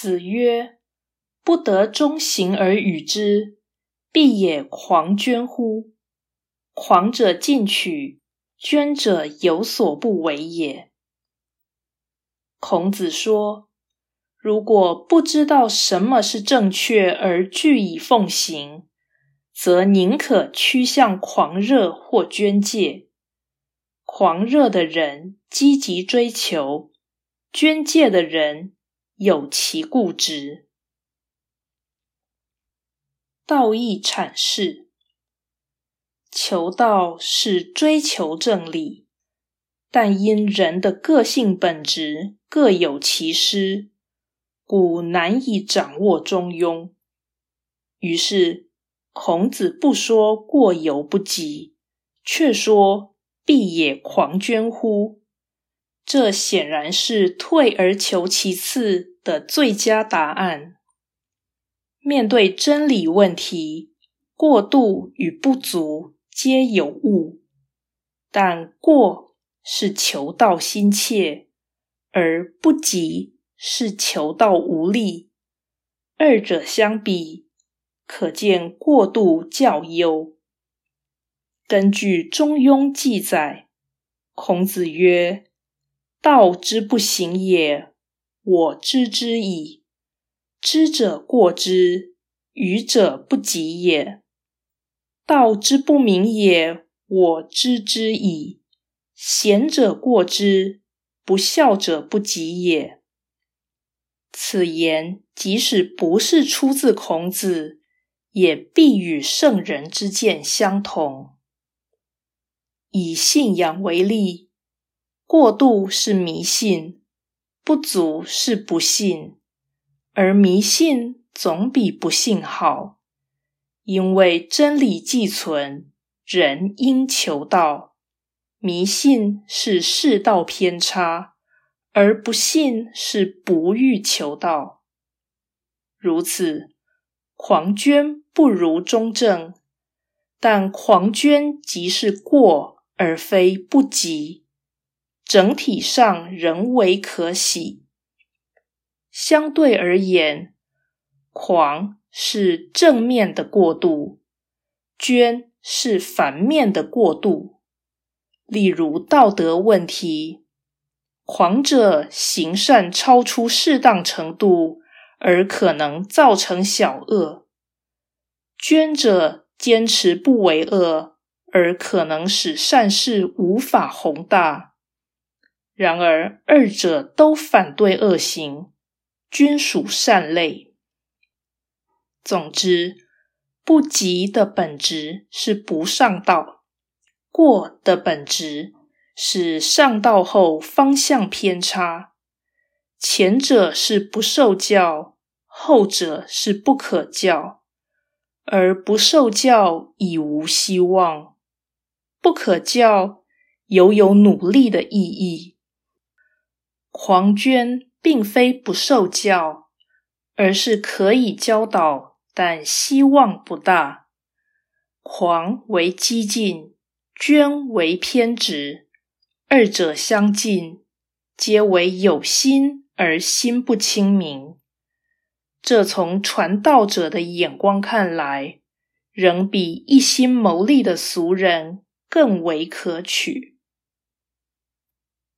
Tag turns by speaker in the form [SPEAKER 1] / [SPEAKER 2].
[SPEAKER 1] 子曰：“不得中行而与之，必也狂捐乎？狂者进取，捐者有所不为也。”孔子说：“如果不知道什么是正确而据以奉行，则宁可趋向狂热或捐戒。狂热的人积极追求，捐戒的人。”有其固执。道义阐释：求道是追求正理，但因人的个性本质各有其失，故难以掌握中庸。于是，孔子不说过犹不及，却说必也狂捐乎？这显然是退而求其次。的最佳答案。面对真理问题，过度与不足皆有误，但过是求道心切，而不及是求道无力。二者相比，可见过度较优。根据《中庸》记载，孔子曰：“道之不行也。”我知之矣，知者过之，愚者不及也。道之不明也，我知之矣。贤者过之，不孝者不及也。此言即使不是出自孔子，也必与圣人之见相同。以信仰为例，过度是迷信。不足是不信，而迷信总比不信好，因为真理既存，人应求道。迷信是世道偏差，而不信是不欲求道。如此，狂捐不如中正，但狂捐即是过，而非不及。整体上仍为可喜。相对而言，狂是正面的过度，捐是反面的过度。例如道德问题，狂者行善超出适当程度，而可能造成小恶；捐者坚持不为恶，而可能使善事无法宏大。然而，二者都反对恶行，均属善类。总之，不及的本质是不上道，过的本质是上道后方向偏差。前者是不受教，后者是不可教，而不受教已无希望，不可教犹有努力的意义。狂捐并非不受教，而是可以教导，但希望不大。狂为激进，捐为偏执，二者相近，皆为有心而心不清明。这从传道者的眼光看来，仍比一心谋利的俗人更为可取。